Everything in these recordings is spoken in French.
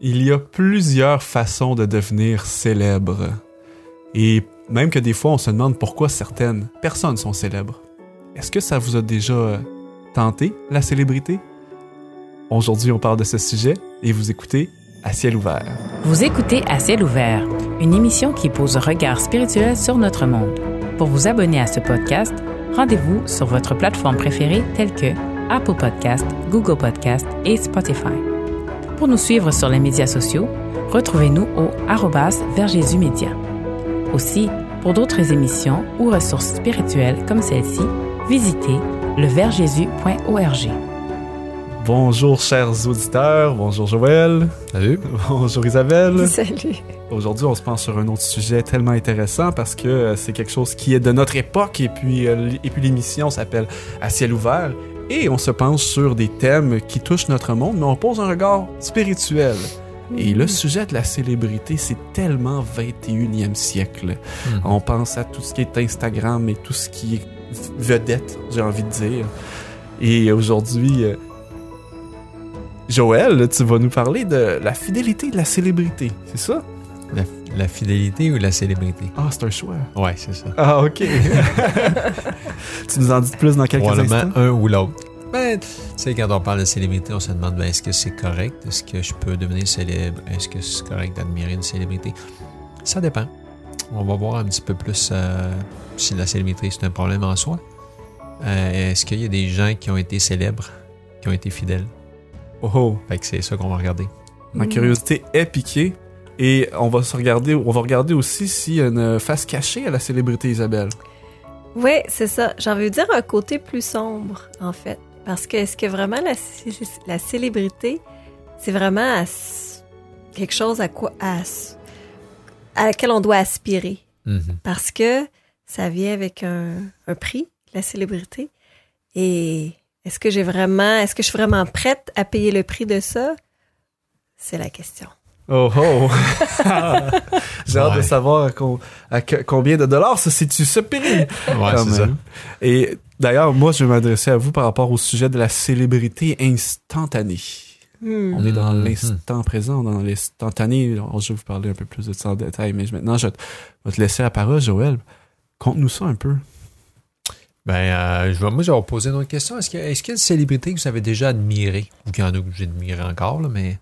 Il y a plusieurs façons de devenir célèbre. Et même que des fois, on se demande pourquoi certaines personnes sont célèbres. Est-ce que ça vous a déjà euh, tenté, la célébrité? Aujourd'hui, on parle de ce sujet et vous écoutez À ciel ouvert. Vous écoutez À ciel ouvert, une émission qui pose un regard spirituel sur notre monde. Pour vous abonner à ce podcast, rendez-vous sur votre plateforme préférée telle que Apple Podcast, Google Podcast et Spotify. Pour nous suivre sur les médias sociaux, retrouvez-nous au arrobas vers Jésus Média. Aussi, pour d'autres émissions ou ressources spirituelles comme celle-ci, visitez leversjésus.org. Bonjour chers auditeurs, bonjour Joël. Salut. Bonjour Isabelle. Salut. Aujourd'hui, on se pense sur un autre sujet tellement intéressant parce que euh, c'est quelque chose qui est de notre époque et puis, euh, et puis l'émission s'appelle À ciel ouvert et on se penche sur des thèmes qui touchent notre monde, mais on pose un regard spirituel. Et le sujet de la célébrité, c'est tellement 21e siècle. Mhm. On pense à tout ce qui est Instagram et tout ce qui est vedette, j'ai envie de dire. Et aujourd'hui, euh, Joël, tu vas nous parler de la fidélité de la célébrité, c'est ça? La, la fidélité ou la célébrité? Ah, c'est un choix. Ouais, c'est ça. Ah, ok. tu nous en dis plus dans quelques Probablement instants? un ou l'autre. Ben, tu sais, quand on parle de célébrité, on se demande ben, est-ce que c'est correct? Est-ce que je peux devenir célèbre? Est-ce que c'est correct d'admirer une célébrité? Ça dépend. On va voir un petit peu plus euh, si la célébrité c'est un problème en soi. Euh, est-ce qu'il y a des gens qui ont été célèbres, qui ont été fidèles? Oh, oh. Fait que c'est ça qu'on va regarder. Ma curiosité est piquée. Et on va se regarder, on va regarder aussi s'il y a une face cachée à la célébrité Isabelle. Oui, c'est ça. J'ai envie de dire un côté plus sombre, en fait. Parce que est-ce que vraiment la, la célébrité, c'est vraiment à quelque chose à quoi à, à laquelle on doit aspirer? Mhm. Parce que ça vient avec un, un prix, la célébrité. Et est-ce que j'ai vraiment, est-ce que je suis vraiment prête à payer le prix de ça? C'est la question. Oh oh! J'ai hâte de savoir à, com- à que- combien de dollars se situe ce prix. Ouais, c'est ça. Et d'ailleurs, moi, je vais m'adresser à vous par rapport au sujet de la célébrité instantanée. Hmm. On est dans Mhm. l'instant présent, dans l'instantané. Je vais vous parler un peu plus de ça en détail, mais je- maintenant, je vais te laisser la parole, Joël. Conte-nous ça un peu. Ben, euh, je vais, moi, je vais vous poser une autre question. Est-ce qu'il y, a- est-ce qu'il y a une célébrité que vous avez déjà admirée? Ou qu'il y en a que j'ai admiré encore, là, mais.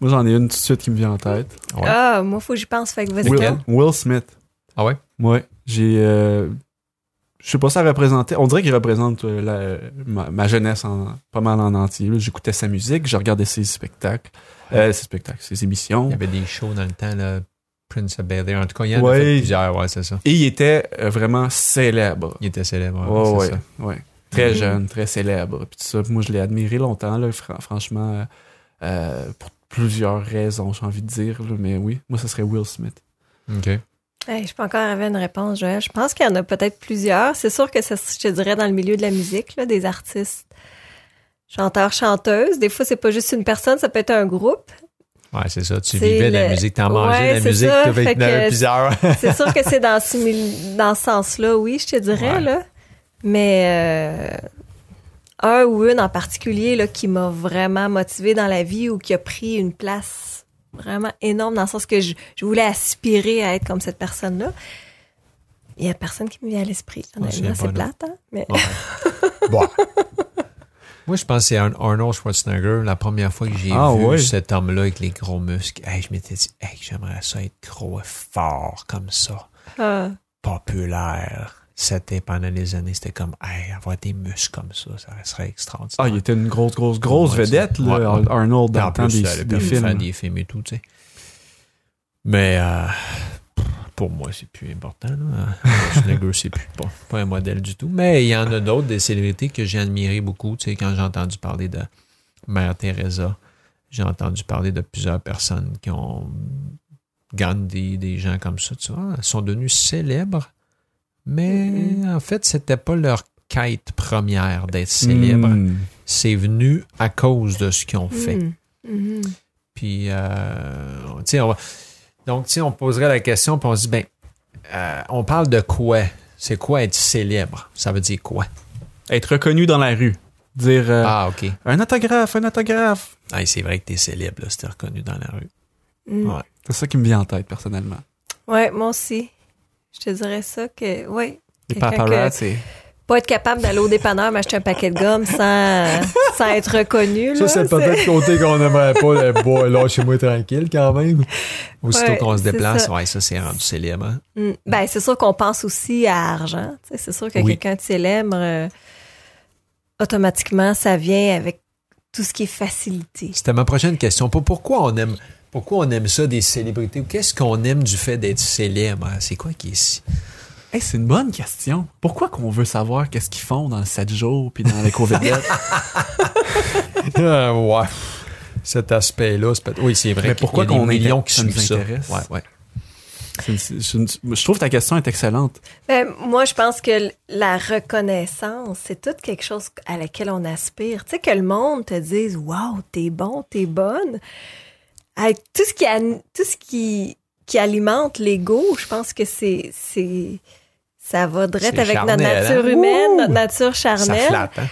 Moi, j'en ai une tout de suite qui me vient en tête. Ouais. Ah, moi, faut que j'y pense. Fait que vas-y. Will? Will Smith. Ah ouais? Ouais, j'ai. euh, je sais pas, ça représentait. On dirait qu'il représente euh, la- ma, ma jeunesse en, pas mal en entier. J'écoutais sa musique, je regardais ses spectacles. Euh, ses spectacles, ses émissions. Il y avait des shows dans le temps, là, Prince of Bel Air. En tout cas, il y en a fait plusieurs, ouais, c'est ça. Et il était vraiment célèbre. Il était célèbre, ouais, Ouais, c'est ouais, ça. ouais. Très Mhm. jeune, très célèbre. Puis tout ça, moi, je l'ai admiré longtemps, là, fran- franchement, euh, pour plusieurs raisons, j'ai envie de dire. là. mais oui, moi, ce serait Will Smith. OK. Hey, je peux encore avoir une réponse, Joël. Je pense qu'il y en a peut-être plusieurs. C'est sûr que ça, je te dirais, dans le milieu de la musique, là, des artistes, chanteurs, chanteuses. Des fois, c'est pas juste une personne, ça peut être un groupe. Ouais, c'est ça. Tu vivais la musique, t'en mangeais Ouais, la musique, tu avais que- plusieurs. C'est sûr que c'est dans, dans ce sens-là, oui, je te dirais, Ouais. là. Mais euh, un ou une en particulier là, qui m'a vraiment motivée dans la vie ou qui a pris une place vraiment énorme dans le sens que je, je voulais aspirer à être comme cette personne-là. Il y a personne qui me vient à l'esprit. Honnêtement, c'est plate, hein? Mais Ouais. Bon. Moi, je pense que c'est Ar- Arnold Schwarzenegger. La première fois que j'ai Ah, vu cet homme-là avec les gros muscles, hey, je m'étais dit, hey, j'aimerais ça être gros et fort comme ça. ah, populaire. C'était pendant les années, c'était comme, hey, avoir des muscles comme ça, ça serait extraordinaire. Ah, il était une grosse, grosse, grosse Ouais, vedette, là, ouais. Arnold, dans plus, des, des permis de faire films. des films et tout, tu sais. Mais euh, pour moi, c'est plus important. Là. Schwarzenegger, c'est plus pas, pas un modèle du tout. Mais il y en a d'autres, des célébrités que j'ai admirées beaucoup. Tu sais, quand j'ai entendu parler de Mère Teresa, j'ai entendu parler de plusieurs personnes qui ont Gandhi, des gens comme ça, tu vois, elles sont devenues célèbres, mais en fait, c'était pas leur quête première d'être célèbre. Hmm. C'est venu à cause de ce qu'ils ont fait. hmm, mhm. Puis, euh, tu sais, on va- donc, tu sais, on poserait la question, puis on se dit, ben, euh, on parle de quoi? C'est quoi être célèbre? Ça veut dire quoi? Être reconnu dans la rue. Dire euh, Ah, OK. un autographe, un autographe. Ah, c'est vrai que t'es célèbre, là, si t'es reconnu dans la rue. Mm. Ouais. C'est ça qui me vient en tête, personnellement. Ouais, moi aussi. Je te dirais ça que, Quelqu'un paparazzi. Pas être capable d'aller au dépanneur m'acheter un paquet de gomme sans, sans être reconnu. Ça, là, c'est peut-être côté qu'on n'aimerait pas. Le bois, là, chez moi tranquille quand même. Aussitôt Ouais, qu'on se déplace, ça. ouais, ça, c'est rendu célèbre. hein. Mm. Ben, c'est sûr qu'on pense aussi à argent. C'est sûr que Oui. quelqu'un de célèbre, euh, automatiquement, ça vient avec tout ce qui est facilité. C'était ma prochaine question. Pour- Pourquoi on aime, pourquoi on aime ça des célébrités? Ou Qu'est-ce qu'on aime du fait d'être célèbre? C'est quoi qui est ici? Hey, c'est une bonne question. Pourquoi qu'on veut savoir qu'est-ce qu'ils font dans le 7 jours puis dans les vedette Ah, ouais. Cet aspect-là, c'est peut- oui, c'est vrai. Mais pourquoi des qu'on millions inté- qui ça nous suivent ça? intéresse? Ouais, ouais. C'est une- c'est une- Je trouve que ta question est excellente. Ben, moi, je pense que la reconnaissance, c'est tout quelque chose à laquelle on aspire. Tu sais, que le monde te dise Waouh, t'es bon, t'es bonne. Avec tout ce qui, tout ce qui, qui alimente l'ego, je pense que c'est. c'est ça va direct C'est avec notre nature hein? humaine, Ouh! notre nature Ça charnelle. flatte, hein?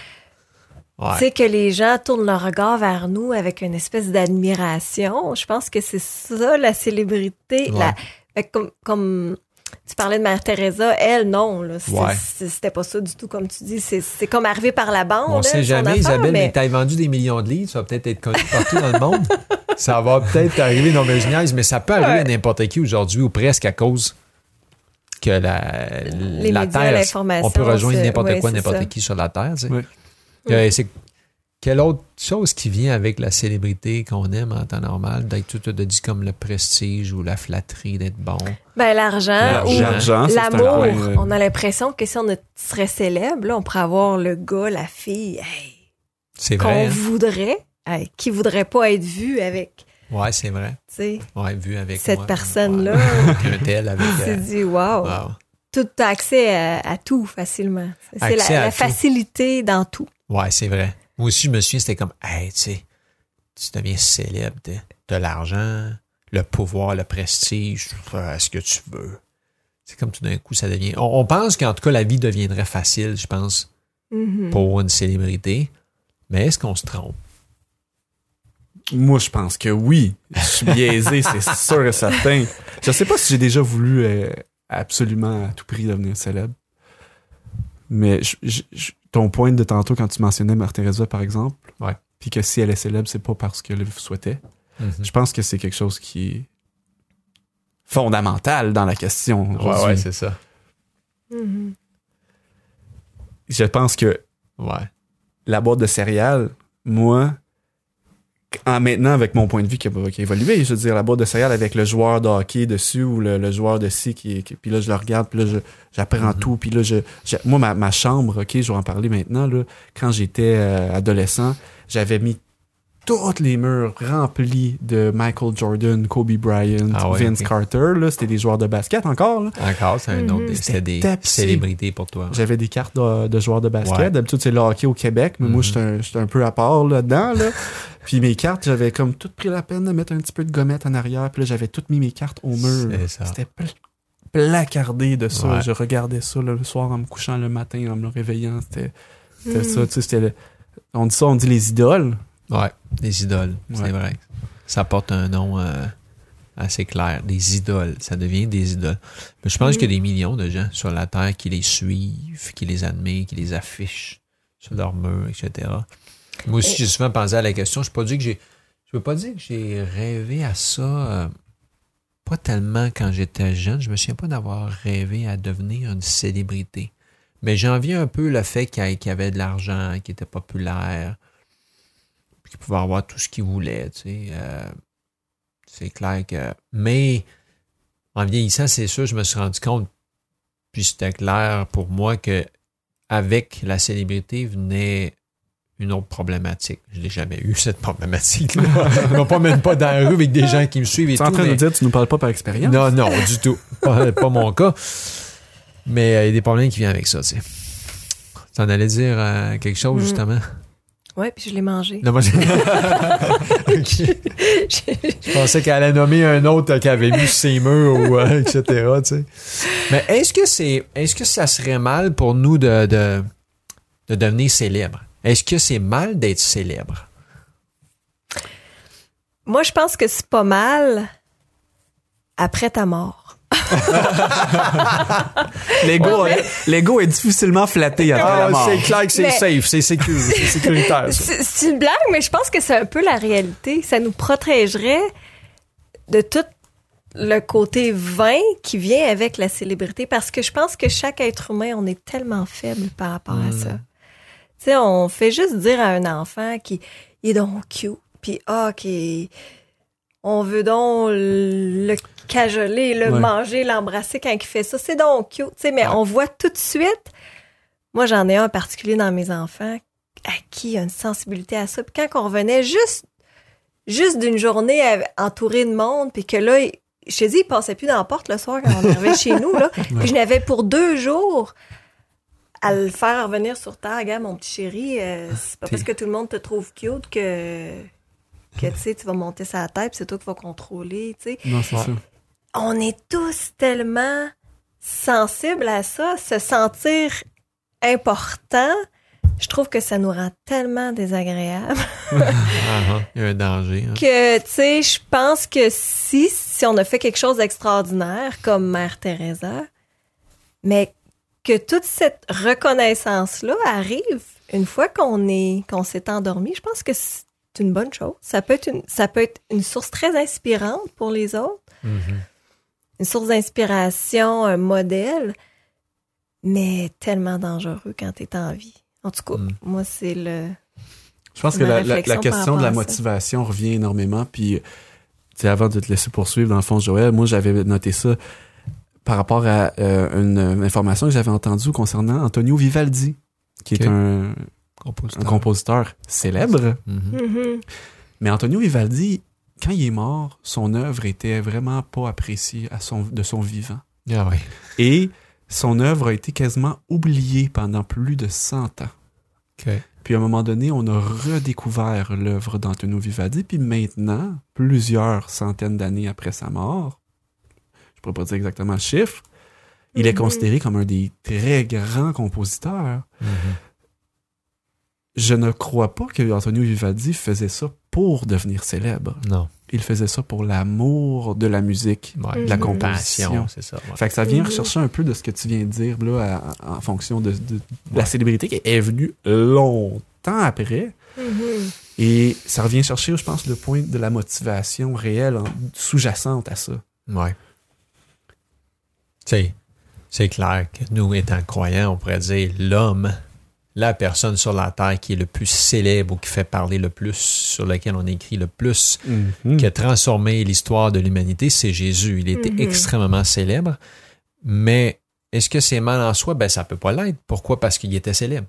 Ouais. Sais, que les gens tournent leur regard vers nous avec une espèce d'admiration. Je pense que c'est ça, la célébrité. Ouais. La- comme, comme tu parlais de Mère Teresa, elle, non. Ouais. C'était pas ça du tout, comme tu dis. C'est comme arrivé par la bande. On elle, sait jamais, affaire, Isabelle, mais, mais t'as vendu des millions de livres, ça va peut-être être connu partout dans le monde. Ça va peut-être arriver, non, mais je mais ça peut arriver Ouais. à n'importe qui aujourd'hui ou presque à cause que la, Les la médias, Terre, l'information, on peut rejoindre n'importe ouais, quoi, n'importe qui sur la Terre. tu sais. Oui. Euh, c'est quelle autre chose qui vient avec la célébrité qu'on aime en temps normal, d'être tout de dit comme le prestige ou la flatterie, d'être bon? ben, l'argent L'argent. ou un l'amour. On a l'impression que si on serait célèbre, là, on pourrait avoir le gars, la fille, hey, C'est qu'on vrai. hein? voudrait, hey, qui voudrait pas être vu avec, Ouais, c'est vrai. tu sais, Ouais, vu avec cette moi. personne-là. Ouais, un tel, avec. Tu te euh, dis, wow. wow. tout as accès à, à tout facilement. C'est Accès la, à la tout. facilité dans tout. Ouais, c'est vrai. Moi aussi, je me souviens, c'était comme, hey, tu sais, tu deviens célèbre, t'as de l'argent, le pouvoir, le prestige, fais ce que tu veux? C'est comme tout d'un coup, ça devient. On, on pense qu'en tout cas, la vie deviendrait facile, je pense, Mhm. pour une célébrité. Mais est-ce qu'on se trompe? Moi, je pense que oui. Je suis biaisé, c'est sûr et certain. Je sais pas si j'ai déjà voulu euh, absolument à tout prix devenir célèbre. Mais je- je- je- ton point de tantôt quand tu mentionnais Mère Teresa, par exemple, Ouais. puis que si elle est célèbre, c'est pas parce qu'elle le souhaitait. Je pense que c'est quelque chose qui est fondamental dans la question. aujourd'hui. c'est ça. Mhm. Je pense que Ouais. la boîte de céréales, moi, en maintenant avec mon point de vue qui a, qui a évolué, je veux dire, la boîte de céréales avec le joueur de hockey dessus ou le, le joueur de ci, qui, qui- puis là, je le regarde, puis là, j'apprends Mhm. tout, puis là, je, je- moi, ma, ma chambre, ok, je vais en parler maintenant, là, quand j'étais euh, adolescent, j'avais mis tous les murs remplis de Michael Jordan, Kobe Bryant, Ah ouais, Vince. Carter, là, c'était des joueurs de basket encore, là. Encore, c'est un Mhm. autre. des- C'était des tapissé. célébrités pour toi. J'avais des cartes de, de joueurs de basket. Ouais. D'habitude, c'est le hockey au Québec, mais moi, Mhm. j'étais un, j'étais un peu à part là-dedans. Là. puis mes cartes, j'avais comme tout pris la peine de mettre un petit peu de gommette en arrière. Puis là, j'avais toutes mis mes cartes au mur. C'était pl- placardé de ça. Ouais. Je regardais ça là, le soir en me couchant le matin, en me réveillant. C'était c'était Mhm. ça. Tu sais, c'était le- on dit ça, on dit les idoles. Ouais, des idoles, c'est Ouais. vrai. Ça porte un nom euh, assez clair. Des idoles, ça devient des idoles. Mais je pense qu'il y a des millions de gens sur la Terre qui les suivent, qui les admirent, qui les affichent sur leurs murs, etc. Moi aussi, j'ai souvent pensé à la question. Je peux pas dire que j'ai, je peux pas dire que j'ai rêvé à ça. euh, pas tellement quand j'étais jeune. Je me souviens pas d'avoir rêvé à devenir une célébrité. Mais j'envie un peu le fait qu'il y avait de l'argent, qu'il était populaire, puis qu'il pouvait avoir tout ce qu'il voulait. Tu sais. Euh, c'est clair que. Mais en vieillissant, c'est sûr, je me suis rendu compte, puis c'était clair pour moi que avec la célébrité venait une autre problématique. Je l'ai jamais eu, cette problématique. Je ne pas même pas dans la rue avec des gens qui me suivent et Tu es en tout, train de mais- dire, tu nous parles pas par expérience? non, non, du tout. Pas, pas mon cas. Mais euh, il y a des problèmes qui viennent avec ça, tu sais. Tu en allais dire euh, quelque chose, Mm. justement? Ouais, puis je l'ai mangé. Non, moi. Je pensais qu'elle allait nommer un autre qui avait vu ses murs ou euh, etc. Tu sais. Mais est-ce que c'est est-ce que ça serait mal pour nous de, de, de devenir célèbre? Est-ce que c'est mal d'être célèbre? Moi, je pense que c'est pas mal après ta mort. L'ego, Ouais, l'ego est difficilement flatté après la Ah, mort. c'est clair que c'est Mais- safe, c'est sécu- c'est sécuritaire. ça. C'est une blague, mais je pense que c'est un peu la réalité. Ça nous protégerait de tout le côté vain qui vient avec la célébrité parce que je pense que chaque être humain, on est tellement faible par rapport à ça. Tu sais, on fait juste dire à un enfant qui est donc cute, puis ah, qui on veut donc le cajoler, le Ouais. manger, l'embrasser quand il fait ça. C'est donc cute, tu sais, mais on voit tout de suite. Moi, j'en ai un en particulier dans mes enfants à qui il y a une sensibilité à ça. Puis quand on revenait juste, juste d'une journée entourée de monde, puis que là, je te dis, il passait plus dans la porte le soir quand on arrivait chez nous, là. Puis je n'avais pour deux jours à le faire revenir sur terre. Regarde, mon petit chéri, euh, c'est pas parce que tout le monde te trouve cute que, que tu sais, tu vas monter sa tête, c'est toi qui vas contrôler, tu sais Non, c'est ça. on est tous tellement sensibles à ça, se sentir important. Je trouve que ça nous rend tellement désagréable Ah, ah, il y a un danger. hein. que, tu sais, je pense que si, si on a fait quelque chose d'extraordinaire comme Mère Teresa, mais que toute cette reconnaissance-là arrive une fois qu'on est, qu'on s'est endormi, je pense que c'est une bonne chose. Ça peut être une, ça peut être une source très inspirante pour les autres Mhm. une source d'inspiration, un modèle, mais tellement dangereux quand tu es en vie. En tout cas, Mm. moi, c'est le. Je pense que la, question de la motivation revient énormément. Puis, tu sais, avant de te laisser poursuivre, dans le fond, Joël, moi, j'avais noté ça par rapport à euh, une, euh, information que j'avais entendue concernant Antonio Vivaldi, qui est un, Compositeur. un compositeur célèbre. Mhm. Mhm. Mais Antonio Vivaldi, quand il est mort, son œuvre était vraiment pas appréciée à son, de son vivant. Ah ouais. Et son œuvre a été quasiment oubliée pendant plus de 100 ans. OK. Puis à un moment donné, on a redécouvert l'œuvre d'Antonio Vivaldi, puis maintenant, plusieurs centaines d'années après sa mort, je pourrais pas dire exactement le chiffre, il est Mhm. considéré comme un des très grands compositeurs. Je ne crois pas que Antonio Vivaldi faisait ça pour devenir célèbre. Non. Il faisait ça pour l'amour de la musique, Ouais, de la composition. Passion, c'est ça. ouais. Fait que ça vient Mhm. rechercher un peu de ce que tu viens de dire là, à- en fonction de, de- de la célébrité qui est venue longtemps après. Mhm. Et ça revient chercher, je pense, le point de la motivation réelle, en- sous-jacente à ça. Ouais. Tu sais, c'est clair que nous, étant croyants, on pourrait dire l'homme, la personne sur la terre qui est le plus célèbre ou qui fait parler le plus, sur lequel on écrit le plus, qui a transformé l'histoire de l'humanité, c'est Jésus. Il était Mhm. extrêmement célèbre. Mais est-ce que c'est mal en soi? Ben, ça peut pas l'être. Pourquoi? Parce qu'il était célèbre.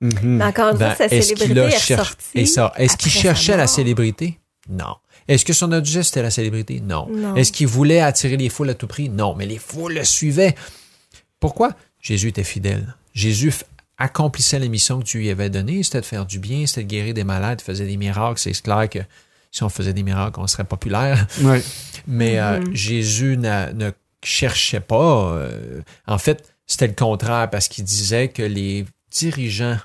Mhm. Mais encore une Ben, fois, sa qu'il célébrité a est cher- ressortie. Et ça, est-ce qu'il cherchait la célébrité? Non. Est-ce que son objet, c'était la célébrité? Non. Non. Est-ce qu'il voulait attirer les foules à tout prix? Non, mais les foules le suivaient. Pourquoi? Jésus était fidèle. Jésus accomplissait la mission que Dieu lui avait donnée, c'était de faire du bien, c'était de guérir des malades, il faisait des miracles. C'est clair que si on faisait des miracles, on serait populaire. Mais euh, Mhm. Jésus ne cherchait pas. euh, en fait, c'était le contraire parce qu'il disait que les dirigeants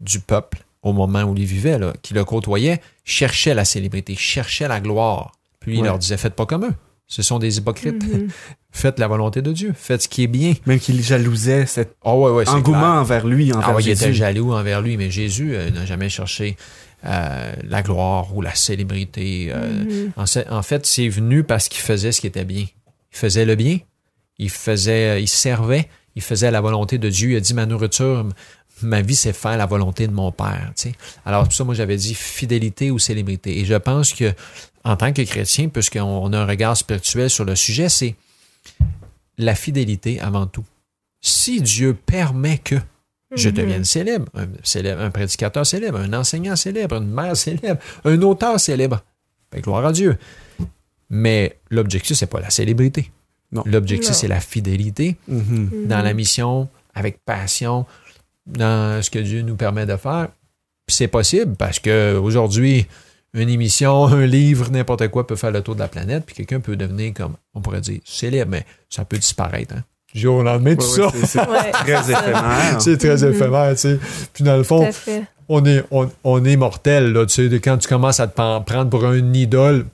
du peuple, au moment où il vivait, là, qui le côtoyaient, cherchaient la célébrité, cherchaient la gloire. Puis il Ouais. leur disait Faites pas comme eux. Ce sont des hypocrites. Mhm. Faites la volonté de Dieu. Faites ce qui est bien. Même qu'il jalousait cet Oh, ouais, ouais, c'est engouement clair. envers lui, envers Ah oui, il était jaloux envers lui, mais Jésus euh, n'a jamais cherché euh, la gloire ou la célébrité. euh, Mhm. en, fait, c'est venu parce qu'il faisait ce qui était bien. Il faisait le bien. Il faisait, il servait. Il faisait la volonté de Dieu. Il a dit ma nourriture, ma vie, c'est faire la volonté de mon Père. tu sais. Alors, pour ça, moi, j'avais dit fidélité ou célébrité. Et je pense que, en tant que chrétien, puisqu'on on a un regard spirituel sur le sujet, c'est la fidélité avant tout. Si Dieu permet que je Mhm. devienne célèbre un, célèbre, un prédicateur célèbre, un enseignant célèbre, une mère célèbre, un auteur célèbre, ben, gloire à Dieu. Mais l'objectif, c'est pas la célébrité. Non. L'objectif, c'est la fidélité Mhm. dans Mhm. la mission, avec passion, dans ce que Dieu nous permet de faire. C'est possible parce que aujourd'hui, une émission, un livre, n'importe quoi peut faire le tour de la planète, puis quelqu'un peut devenir comme, on pourrait dire, célèbre, mais ça peut disparaître. hein. du jour au lendemain, tout Ouais, ça. ouais, c'est- très éphémère. C'est très Mhm. éphémère, tu sais. Puis dans le fond, on est, on, on est mortel, là, tu sais. de Quand tu commences à te prendre pour un idole,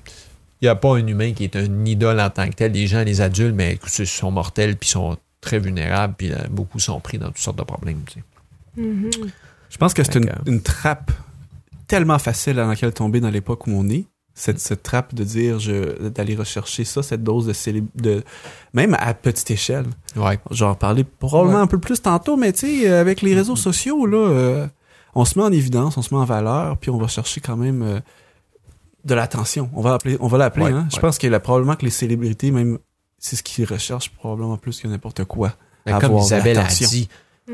il n'y a pas un humain qui est un idole en tant que tel. Les gens, les adultes, mais écoute, ils sont mortels, puis sont très vulnérables, puis euh, beaucoup sont pris dans toutes sortes de problèmes, tu sais. Mhm. Je pense que c'est une trappe tellement facile dans laquelle tomber dans l'époque où on est. Cette, cette trappe de dire je d'aller rechercher ça, cette dose de, célé- de même à petite échelle. Ouais. J'en parlais probablement Ouais. un peu plus tantôt, mais tu sais, avec les réseaux sociaux, là, euh, on se met en évidence, on se met en valeur, puis on va chercher quand même euh, de l'attention. On va appeler, on va l'appeler. Ouais, hein. Je pense que là, probablement que les célébrités, même, c'est ce qu'ils recherchent probablement plus que n'importe quoi. Mais comme Isabelle a dit,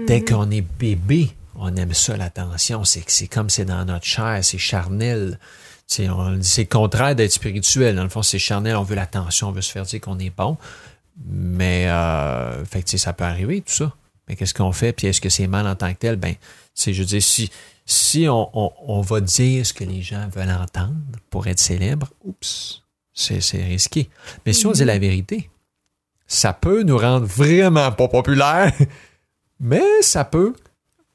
dès Mhm. qu'on est bébé, on aime ça, l'attention. C'est que c'est comme c'est dans notre chair, c'est charnel. On- C'est le contraire d'être spirituel. Dans le fond, c'est charnel, on veut l'attention, on veut se faire dire qu'on est bon. Mais, euh, fait que, ça peut arriver, tout ça. Mais qu'est-ce qu'on fait? Puis est-ce que c'est mal en tant que tel? Ben, je veux dire, si, si on, on- on va dire ce que les gens veulent entendre pour être célèbre, oups, c'est c'est risqué. Mais si on dit la vérité, ça peut nous rendre vraiment pas populaires, mais ça peut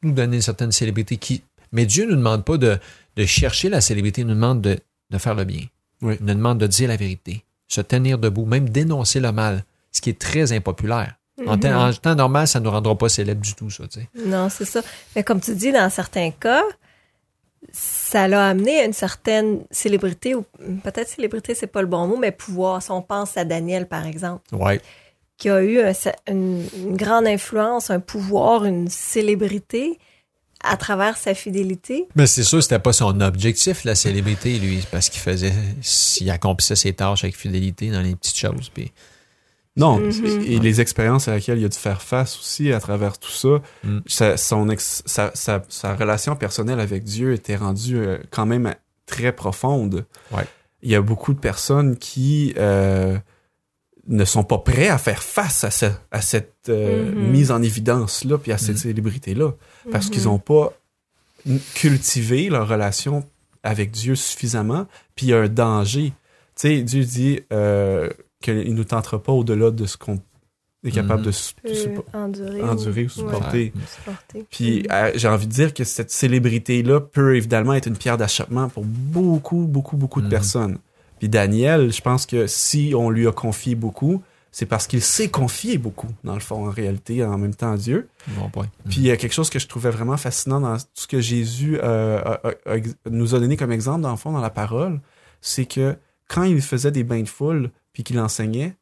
nous donner une certaine célébrité qui. Mais Dieu ne nous demande pas de, de chercher la célébrité, il nous demande de, de faire le bien. Oui. Il nous demande de dire la vérité, se tenir debout, même dénoncer le mal, ce qui est très impopulaire. En, temps- en temps normal, ça ne nous rendra pas célèbres du tout, ça, tu sais. Non, c'est ça. Mais comme tu dis, dans certains cas, ça l'a amené à une certaine célébrité, ou peut-être célébrité, c'est pas le bon mot, mais pouvoir. Si on pense à Daniel, par exemple, Ouais. Qui a eu un- une, une grande influence, un pouvoir, une célébrité à travers sa fidélité. Mais c'est sûr, c'était pas son objectif, la célébrité, lui, parce qu'il faisait, il accomplissait ses tâches avec fidélité dans les petites choses. Puis, Non, Mhm. et les expériences à laquelle il a dû faire face aussi à travers tout ça, Mm. sa, son ex- sa, sa- sa relation personnelle avec Dieu était rendue euh, quand même très profonde. Ouais. Il y a beaucoup de personnes qui euh, ne sont pas prêts à faire face à, ce- à cette euh, Mhm. mise en évidence-là, puis à cette Mhm. célébrité-là, parce Mhm. qu'ils n'ont pas n- cultivé leur relation avec Dieu suffisamment, puis il y a un danger. Tu sais, Dieu dit euh, qu'il ne nous tentera pas au-delà de ce qu'on est capable Mhm. de endurer, endurer ou ouais, supporter. Puis Mhm. euh, j'ai envie de dire que cette célébrité-là peut évidemment être une pierre d'achoppement pour beaucoup, beaucoup, beaucoup de Mhm. personnes. Puis Daniel, je pense que si on lui a confié beaucoup, c'est parce qu'il s'est confié beaucoup, dans le fond, en réalité, en même temps à Dieu. bon point. Puis il y a quelque chose que je trouvais vraiment fascinant dans tout ce que Jésus euh, a- a- a- nous a donné comme exemple, dans le fond, dans la parole, c'est que quand il faisait des bains de foule, puis qu'il enseignait,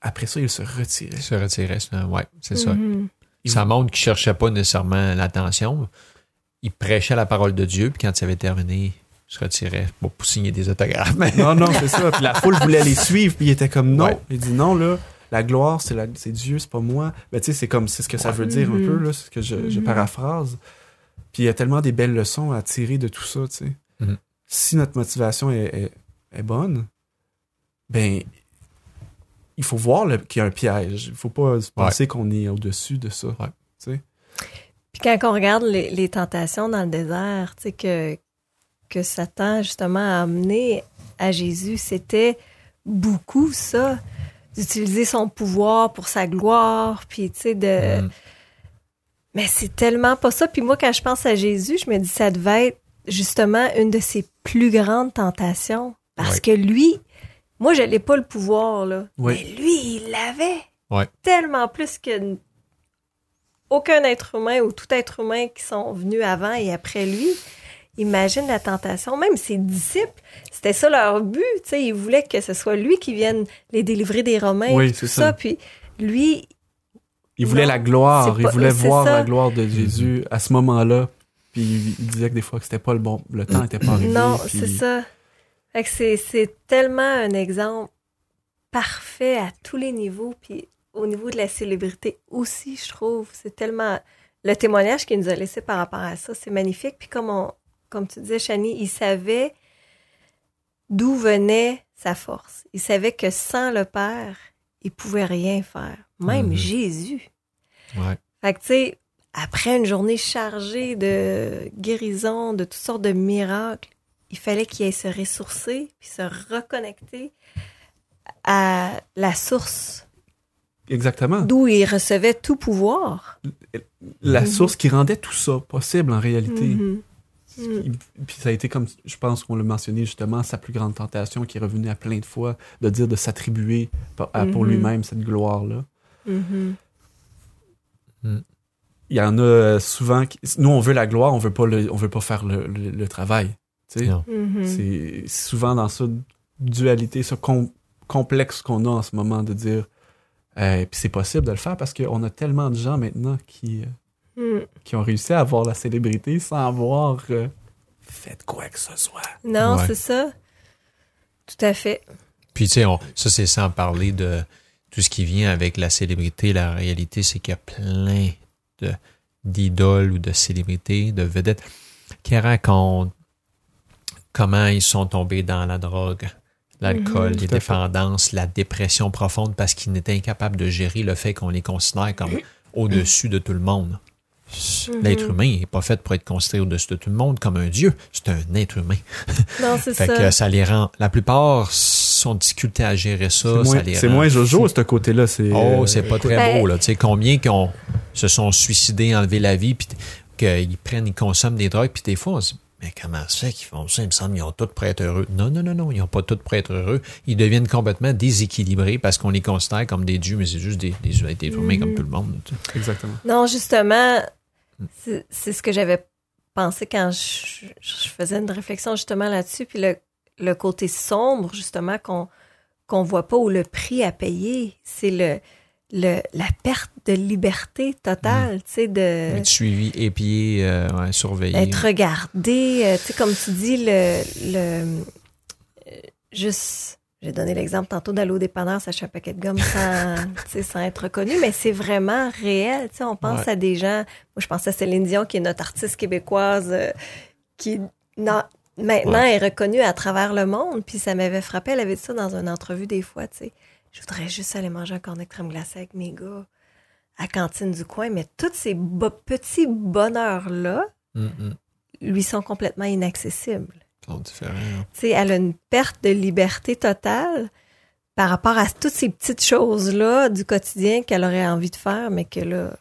après ça, il se retirait. Il se retirait, c'est- ouais, c'est ça. Mhm. Ça montre qu'il cherchait pas nécessairement l'attention. Il prêchait la parole de Dieu, puis quand il avait terminé, se retirait bon, pour signer des autographes. Mais Non, non, c'est ça. Puis la foule voulait les suivre, puis il était comme non. Ouais. Il dit non, là, la gloire, c'est la- c'est Dieu, c'est pas moi. Mais tu sais, c'est comme, c'est ce que ça veut dire un peu, là, c'est ce que je, je Mhm. paraphrase. Puis il y a tellement des belles leçons à tirer de tout ça, tu sais. Mhm. Si notre motivation est, est- est bonne, ben, il faut voir le- qu'il y a un piège. Il faut pas se penser qu'on est au-dessus de ça. Ouais. Tu sais. Puis quand on regarde les, les tentations dans le désert, tu sais, que, que Satan, justement, a amené à Jésus, c'était beaucoup ça, d'utiliser son pouvoir pour sa gloire, puis, tu sais, de... Mm. Mais c'est tellement pas ça. Puis moi, quand je pense à Jésus, je me dis, ça devait être justement une de ses plus grandes tentations. Parce que lui, moi, je n'ai pas le pouvoir, là. Mais lui, il l'avait. Tellement plus que aucun être humain ou tout être humain qui sont venus avant et après lui. Imagine la tentation. Même ses disciples, c'était ça leur but. Tu sais, ils voulaient que ce soit lui qui vienne les délivrer des Romains. Oui, et tout ça. ça. Puis lui, Il voulait Non, la gloire, c'est il pas- voulait voir ça. la gloire de Jésus à ce moment-là. Puis il, disait que des fois que c'était pas le bon, le temps n'était pas arrivé. Non, puis- c'est ça. C'est tellement un exemple parfait à tous les niveaux, puis au niveau de la célébrité aussi, je trouve. C'est tellement... Le témoignage qu'il nous a laissé par rapport à ça, c'est magnifique. Puis comme, on, comme tu disais, Chani, il savait d'où venait sa force. Il savait que sans le Père, il pouvait rien faire. Même Mhm. Jésus. Ouais. Fait que, tu sais, après une journée chargée de guérison, de toutes sortes de miracles, il fallait qu'il aille se ressourcer, puis se reconnecter à la source Exactement. d'où il recevait tout pouvoir. La Mhm. source qui rendait tout ça possible en réalité. Mhm. Puis ça a été comme, je pense qu'on l'a mentionné justement, sa plus grande tentation qui est revenue à plein de fois, de dire de s'attribuer pour Mhm. lui-même cette gloire-là. Mhm. Il y en a euh, souvent, qui- nous on veut la gloire, on veut pas le, on veut pas faire le, le- le travail. tu sais. Non. Mhm. C'est souvent dans ça dualité, ce com- complexe qu'on a en ce moment de dire, euh, puis c'est possible de le faire parce qu'on a tellement de gens maintenant qui, Mhm. qui ont réussi à avoir la célébrité sans avoir euh, fait quoi que ce soit. Non, Ouais. c'est ça. Tout à fait. Puis, tu sais, on- ça, c'est sans parler de tout ce qui vient avec la célébrité. La réalité, c'est qu'il y a plein de, d'idoles ou de célébrités, de vedettes qui racontent comment ils sont tombés dans la drogue, l'alcool, Mhm. les dépendances, la dépression profonde parce qu'ils n'étaient incapables de gérer le fait qu'on les considère comme au-dessus de tout le monde. L'être humain n'est pas fait pour être considéré au-dessus de tout le monde comme un dieu. C'est un être humain. Non, c'est Fait ça. que ça les rend. La plupart sont en difficulté à gérer ça. C'est ça moins, les c'est rend moins Jojo, ce côté-là. C'est, Oh, c'est pas très Ben- beau, là. Tu sais, combien qui ont, se sont suicidés, enlevé la vie, puis qu'ils prennent, ils consomment des drogues, puis des fois, on se dit, mais comment ça fait qu'ils font ça? Il me semble qu'ils ont tous pour être heureux. Non, non, non, non, ils n'ont pas tous pour être heureux. Ils deviennent complètement déséquilibrés parce qu'on les considère comme des dieux, mais c'est juste des, des, des humains Mhm. comme tout le monde. tu sais. Exactement. Non, justement, c'est ce que j'avais pensé quand je, je faisais une réflexion justement là-dessus. Puis le, le côté sombre, justement, qu'on qu'on voit pas ou le prix à payer, c'est le, le la perte de liberté totale, tu sais, de Être suivi, épié, euh, ouais, surveillé. être regardé, euh, tu sais, comme tu dis, le, le euh, juste, j'ai donné l'exemple tantôt d'aller au dépanneur, s'acheter un paquet de gomme sans, tu sais, sans être reconnu, mais c'est vraiment réel, tu sais, on pense Ouais. à des gens, moi je pense à Céline Dion, qui est notre artiste québécoise, euh, qui non, maintenant est reconnue à travers le monde, puis ça m'avait frappé, elle avait dit ça dans une entrevue des fois, tu sais, je voudrais juste aller manger un cornet de crème glacée avec mes gars à la cantine du coin, mais tous ces bo- petits bonheurs-là, lui sont complètement inaccessibles. Différents. hein. Elle a une perte de liberté totale par rapport à toutes ces petites choses-là du quotidien qu'elle aurait envie de faire, mais que là,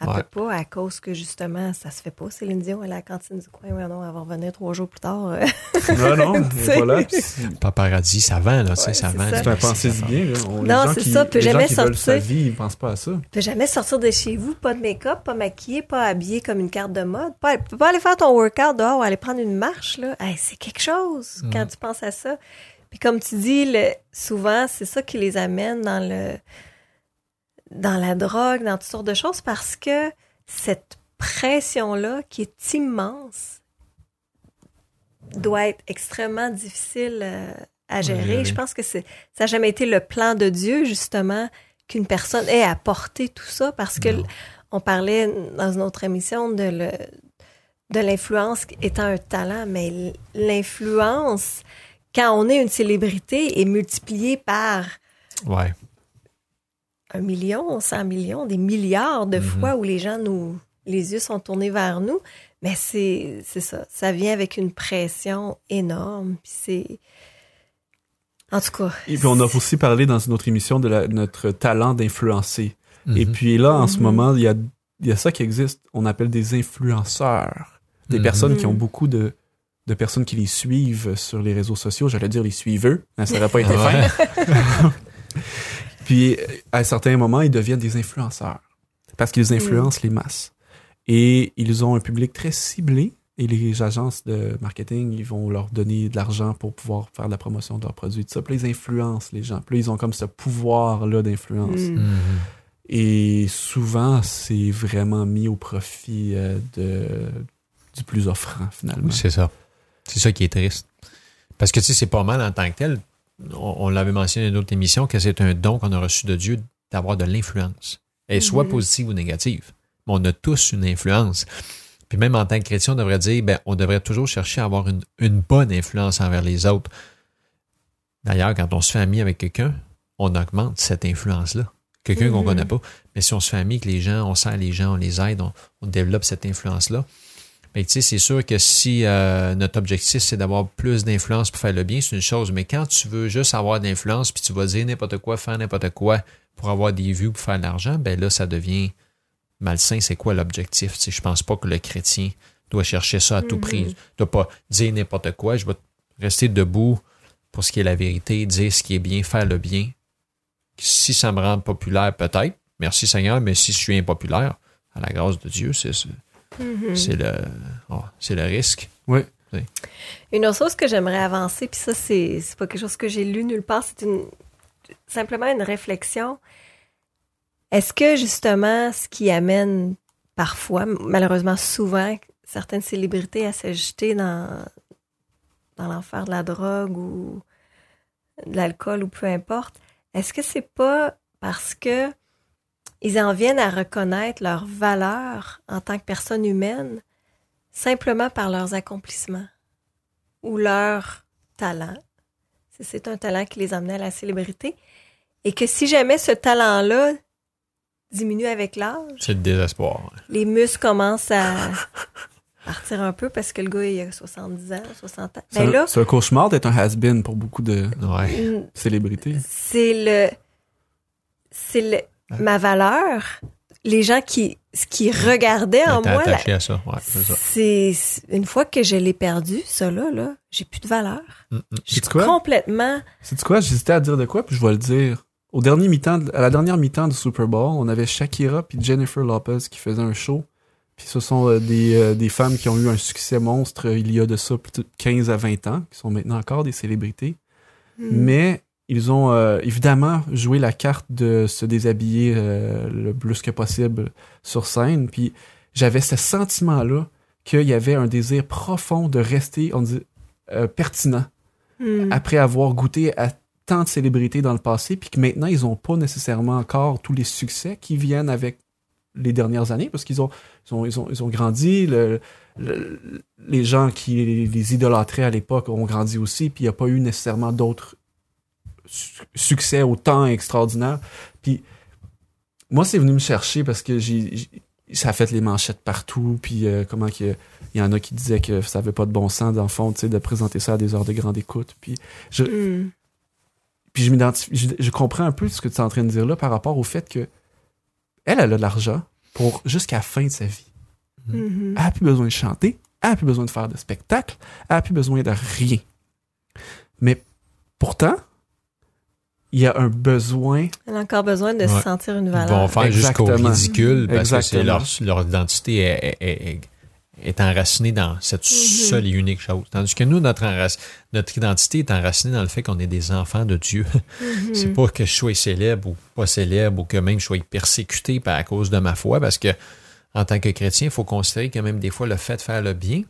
elle Ouais. peut pas à cause que justement, ça se fait pas. Céline Dion, elle est à la cantine du coin, ouais, non, elle va revenir trois jours plus tard. euh. Non, non, voilà. Paparazzi, ça vend, là, Ouais, ça c'est vend. ça. c'est un pensée du bien. Là. On- Non, gens c'est qui- ça, peut les gens jamais qui veulent sa sortir. vie, ils pensent pas à ça. Tu peux jamais sortir de chez vous, pas de make-up, pas maquillé, pas habillé comme une carte de mode. Pas, tu peux pas aller faire ton workout dehors ou aller prendre une marche, là. Hey, c'est quelque chose quand tu penses à ça. Puis comme tu dis, le- souvent, c'est ça qui les amène dans le dans la drogue, dans toutes sortes de choses, parce que cette pression-là, qui est immense, doit être extrêmement difficile euh, à gérer. Je pense que c'est ça n'a jamais été le plan de Dieu, justement, qu'une personne ait à porter tout ça, parce que Non. on parlait dans une autre émission de le de l'influence étant un talent, mais l'influence, quand on est une célébrité, est multipliée par Ouais. Un million, cent millions, des milliards de Mhm. fois où les gens nous, les yeux sont tournés vers nous. Mais c'est, c'est ça. Ça vient avec une pression énorme. Puis c'est, en tout cas. Et puis on a aussi parlé dans une autre émission de la- notre talent d'influencer. Et Mhm. puis là, en ce Mhm. moment, il y a, il y a ça qui existe. On appelle des influenceurs. Des personnes qui ont beaucoup de, de personnes qui les suivent sur les réseaux sociaux. J'allais dire les suiveux. hein, ça n'aurait pas été Ouais. fin. Puis, à certains moments, ils deviennent des influenceurs. Parce qu'ils influencent les masses. Et ils ont un public très ciblé. Et les agences de marketing, ils vont leur donner de l'argent pour pouvoir faire de la promotion de leurs produits. Tout ça. Puis là, ils influencent les gens. Puis là, ils ont comme ce pouvoir-là d'influence. Mm. Et souvent, c'est vraiment mis au profit euh, de, du plus offrant, finalement. C'est ça. C'est ça qui est triste. Parce que, tu sais, c'est pas mal en tant que tel. On, on l'avait mentionné dans une autre émission que c'est un don qu'on a reçu de Dieu d'avoir de l'influence. Elle soit Mhm. positive ou négative. Mais on a tous une influence. Puis même en tant que chrétien, on devrait dire, ben, on devrait toujours chercher à avoir une, une bonne influence envers les autres. D'ailleurs, quand on se fait ami avec quelqu'un, on augmente cette influence-là. Quelqu'un qu'on Mhm. connaît pas. Mais si on se fait ami avec les gens, on sert les gens, on les aide, on, on développe cette influence-là. Mais tu sais, c'est sûr que si euh, notre objectif, c'est d'avoir plus d'influence pour faire le bien, c'est une chose. Mais quand tu veux juste avoir de l'influence, puis tu vas dire n'importe quoi, faire n'importe quoi pour avoir des vues, pour faire de l'argent, ben là, ça devient malsain. C'est quoi l'objectif? Tu sais, je pense pas que le chrétien doit chercher ça à tout prix. Il doit pas dire n'importe quoi. Je vais rester debout pour ce qui est la vérité, dire ce qui est bien, faire le bien. Si ça me rend populaire, peut-être. Merci Seigneur, mais si je suis impopulaire, à la grâce de Dieu, c'est c'est le, oh, c'est le risque. Oui. Une autre chose que j'aimerais avancer, puis ça, c'est c'est pas quelque chose que j'ai lu nulle part, c'est une simplement une réflexion. Est-ce que justement, ce qui amène parfois, malheureusement souvent, certaines célébrités à se jeter dans, dans l'enfer de la drogue ou de l'alcool ou peu importe, est-ce que c'est pas parce que ils en viennent à reconnaître leur valeur en tant que personne humaine simplement par leurs accomplissements ou leur talent. Si C'est un talent qui les amenait à la célébrité. Et que si jamais ce talent-là diminue avec l'âge, C'est le désespoir. ouais. les muscles commencent à partir un peu parce que le gars, il a 70 ans, 60 ans. C'est Mais un, là, c'est un cauchemar d'être un has-been pour beaucoup de Ouais. célébrités. c'est le c'est le ma valeur les gens qui ce qui regardaient en moi attaché à ça. Ouais, c'est ça. c'est une fois que je l'ai perdu ça là là j'ai plus de valeur Mm, mm. je suis complètement C'est quoi? J'hésitais à dire de quoi, puis je vais le dire. Au dernier mi-temps, de- à la dernière mi-temps du Super Bowl, on avait Shakira puis Jennifer Lopez qui faisaient un show. Puis ce sont euh, des, euh, des femmes qui ont eu un succès monstre euh, il y a de ça peut-être 15 à 20 ans, qui sont maintenant encore des célébrités. hmm, Mais ils ont euh, évidemment joué la carte de se déshabiller euh, le plus que possible sur scène. Puis j'avais ce sentiment-là qu'il y avait un désir profond de rester, on dit, euh, pertinent hmm, après avoir goûté à tant de célébrités dans le passé, puis que maintenant, ils n'ont pas nécessairement encore tous les succès qui viennent avec les dernières années, parce qu'ils ont, ils ont, ils ont, ils ont grandi, le- le- les gens qui les, les idolâtraient à l'époque ont grandi aussi, puis il n'y a pas eu nécessairement d'autres succès autant extraordinaires. Puis moi, c'est venu me chercher parce que j'ai ça a fait les manchettes partout, puis euh, comment que il y en a qui disaient que ça avait pas de bon sens dans le fond, de présenter ça à des heures de grande écoute. Puis je, hmm, puis je m'identifie, je, je comprends un peu ce que tu es en train de dire là par rapport au fait que elle, elle a de l'argent pour jusqu'à la fin de sa vie. mhm. Elle a plus besoin de chanter, elle a plus besoin de faire de spectacles, elle a plus besoin de rien. Mais pourtant, il y a un besoin elle a encore besoin de se sentir une Ils valeur vont faire jusqu'au ridicule parce que c'est leur, leur identité est, est- est- enracinée dans cette Mhm. seule et unique chose. Tandis que nous, notre, enrac- notre identité est enracinée dans le fait qu'on est des enfants de Dieu. Mhm. C'est pas que je sois célèbre ou pas célèbre ou que même je sois persécuté par à cause de ma foi, parce que en tant que chrétien, il faut considérer que même des fois, le fait de faire le bien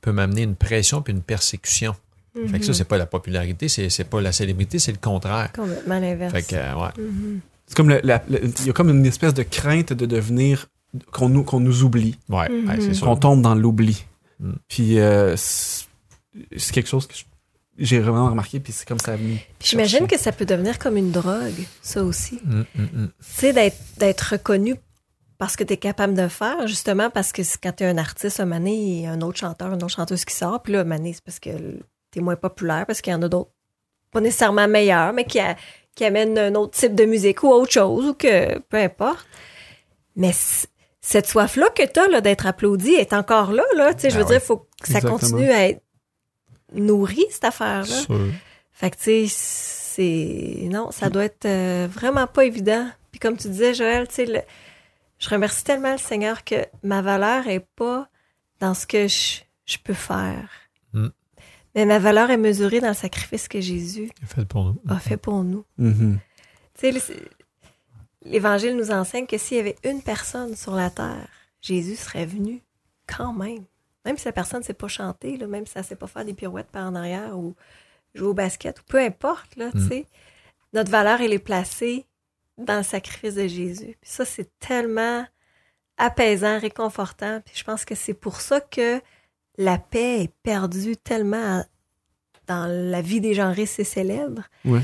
peut m'amener une pression puis une persécution. Fait que ça, Mhm. c'est pas la popularité, c'est c'est pas la célébrité, c'est le contraire. complètement l'inverse Fait que, euh, ouais. Mhm. c'est comme il y a comme une espèce de crainte de devenir qu'on nous qu'on nous oublie, Ouais, Mhm. ouais, c'est sûr. qu'on tombe dans l'oubli. Mm. Puis euh, c'est quelque chose que j'ai vraiment remarqué puis c'est comme ça a venu. Puis j'imagine que ça peut devenir comme une drogue ça aussi Mm, mm, mm. tu sais, d'être, d'être reconnu parce que tu es capable de faire, justement, parce que quand tu es un artiste, un mané, il y a un autre chanteur, une autre chanteuse qui sort, puis là, un mané, c'est parce que moins populaire, parce qu'il y en a d'autres, pas nécessairement meilleurs, mais qui, a- qui amènent un autre type de musique ou autre chose, ou que, peu importe. Mais cette soif-là que tu as d'être applaudi est encore là, là. Tu sais, je Ben veux oui. dire, il faut que ça Exactement. continue à être nourri, cette affaire-là. Fait que, tu sais, c'est. Non, ça doit être euh, vraiment pas évident. Puis, comme tu disais, Joël, tu sais, le- je remercie tellement le Seigneur que ma valeur est pas dans ce que je, je peux faire. Mais ma valeur est mesurée dans le sacrifice que Jésus Fait pour nous. a fait pour nous. Mhm. Le- l'Évangile nous enseigne que s'il y avait une personne sur la terre, Jésus serait venu quand même. Même si la personne ne sait pas chanter, là, même si elle ne sait pas faire des pirouettes par en arrière ou jouer au basket, ou peu importe, là, tu Mm. sais, notre valeur, elle est placée dans le sacrifice de Jésus. Puis ça, c'est tellement apaisant, réconfortant. Puis je pense que c'est pour ça que la paix est perdue tellement dans la vie des gens riches et célèbres Ouais.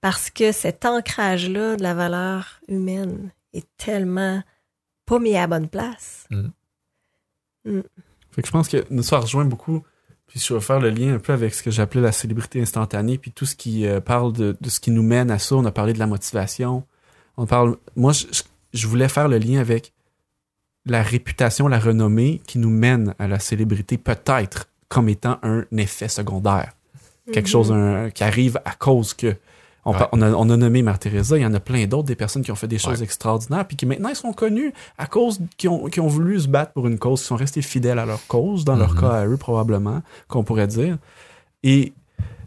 parce que cet ancrage-là de la valeur humaine est tellement pas mis à la bonne place. Fait que je pense que nous ça rejoint beaucoup. Puis je vais faire le lien un peu avec ce que j'appelais la célébrité instantanée, puis tout ce qui euh, parle de, de ce qui nous mène à ça. On a parlé de la motivation, On parle. Moi, je voulais faire le lien avec la réputation, la renommée qui nous mène à la célébrité, peut-être comme étant un effet secondaire. Quelque Mhm. chose un- qui arrive à cause que. On, Ouais. par- on a, on a nommé Mère Teresa, il y en a plein d'autres, des personnes qui ont fait des choses Ouais. extraordinaires, puis qui maintenant ils sont connus à cause qui ont, qui ont voulu se battre pour une cause, qui sont restés fidèles à leur cause, dans leur Mhm. cas à eux probablement, qu'on pourrait dire. Et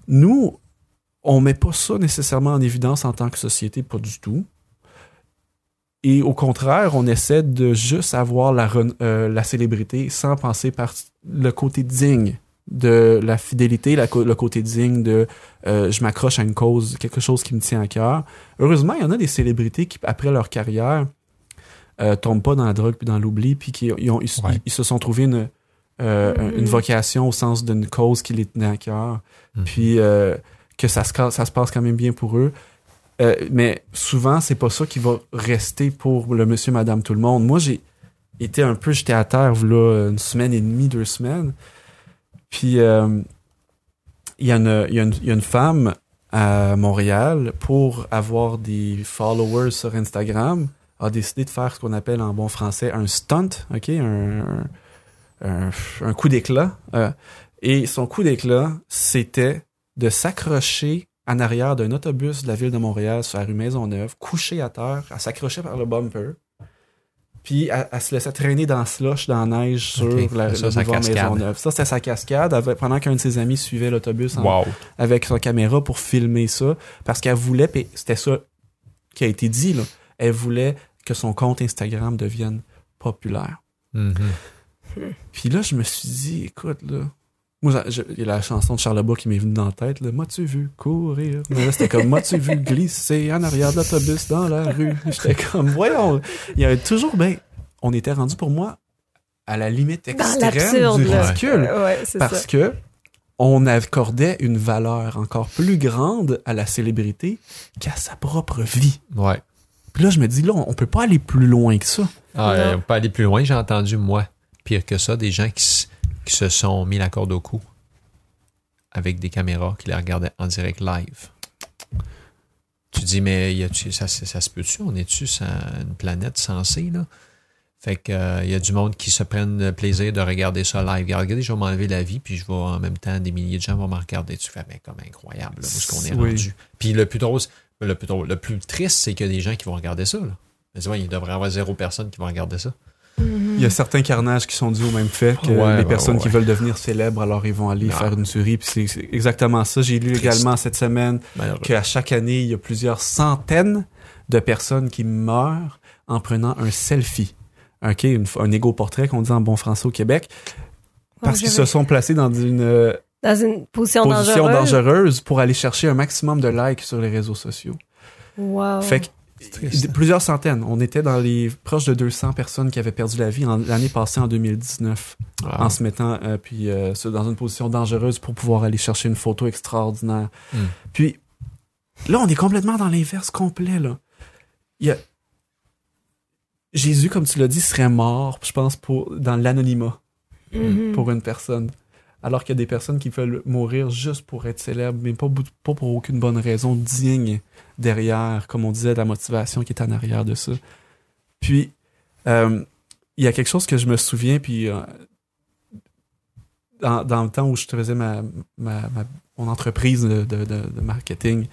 nous, on met pas ça nécessairement en évidence en tant que société, pas du tout. Et au contraire, on essaie de juste avoir la, euh, la célébrité sans penser par le côté digne de la fidélité, la le côté digne de euh, je m'accroche à une cause, quelque chose qui me tient à cœur. Heureusement, il y en a des célébrités qui, après leur carrière, euh, tombent pas dans la drogue puis dans l'oubli, puis qui ils, ont- ils- Ouais. ils se sont trouvés une, euh, une vocation au sens d'une cause qui les tenait à cœur, Mhm. puis que ça se, ça se passe quand même bien pour eux. Euh, mais souvent, c'est pas ça qui va rester pour le monsieur, madame, tout le monde. Moi, j'ai été un peu jeté à terre, là, une semaine et demie, deux semaines. Puis, euh, il y, y y a une femme à Montréal, pour avoir des followers sur Instagram, a décidé de faire ce qu'on appelle en bon français un stunt, OK? Un, un, un coup d'éclat. Euh, et son coup d'éclat, c'était de s'accrocher en arrière d'un autobus de la ville de Montréal sur la rue Maisonneuve, couché à terre, elle s'accrochait par le bumper, puis elle, elle se laissait traîner dans le slush, dans la neige sur la, Ça, le boulevard. Maisonneuve. Ça, c'était sa cascade, pendant qu'un de ses amis suivait l'autobus Wow. avec sa caméra pour filmer ça, parce qu'elle voulait, c'était ça qui a été dit, là, elle voulait que son compte Instagram devienne populaire. Mhm. Puis là, je me suis dit, écoute, là. Moi, je- il y a la chanson de Charlebois qui m'est venue dans la tête, là. M'as-tu vu courir? Mais là, c'était comme, m'as-tu vu glisser en arrière de l'autobus dans la rue? J'étais comme, voyons. Il y avait toujours, ben, on était rendu pour moi à la limite Dans extrême l'absurde, du ridicule. Ouais, c'est Parce ça. que on accordait une valeur encore plus grande à la célébrité qu'à sa propre vie. Ouais. Puis là, je me dis, là, on peut pas aller plus loin que ça. Ah, on peut aller plus loin. J'ai entendu, moi, pire que ça, des gens qui, qui se sont mis la corde au cou avec des caméras qui les regardaient en direct live. Tu dis, mais y ça, ça, ça se peut-tu? On est-tu sur une planète sensée, là? Fait que euh, il y a du monde qui se prennent le plaisir de regarder ça live. Regardez, je vais m'enlever la vie, puis je vais en même temps, des milliers de gens vont me regarder. Tu fais, mais comme incroyable, là, où est-ce qu'on est Oui. rendu? Puis le plus drôle, le plus drôle, le plus triste, c'est qu'il y a des gens qui vont regarder ça, là. Mais tu vois, il devrait y avoir zéro personne qui va regarder ça. Il y a certains carnages qui sont dus au même fait que Ouais, les personnes ouais, qui veulent devenir célèbres, alors ils vont aller Non. faire une tuerie. Puis c'est- exactement ça. J'ai lu Triste. également cette semaine Malheureux. qu'à chaque année, il y a plusieurs centaines de personnes qui meurent en prenant un selfie. OK, une- un égo-portrait qu'on dit en bon français au Québec. Parce qu'ils se sont placés dans une euh, Dans une position, position dangereuse. dangereuse pour aller chercher un maximum de likes sur les réseaux sociaux. Wow. Fait que. Plusieurs centaines. On était dans les proches de 200 personnes qui avaient perdu la vie en- l'année passée en 2019 Ah. en se mettant euh, puis euh, dans une position dangereuse pour pouvoir aller chercher une photo extraordinaire. Hmm. Puis là, on est complètement dans l'inverse complet là. Il y a Jésus, comme tu l'as dit, serait mort, je pense, pour dans l'anonymat Mhm. pour une personne. Alors qu'il y a des personnes qui veulent mourir juste pour être célèbres, mais pas, pour aucune bonne raison digne derrière, comme on disait, la motivation qui est en arrière de ça. Puis, euh, il y a quelque chose que je me souviens, puis euh, dans, le temps où je faisais mon entreprise de marketing,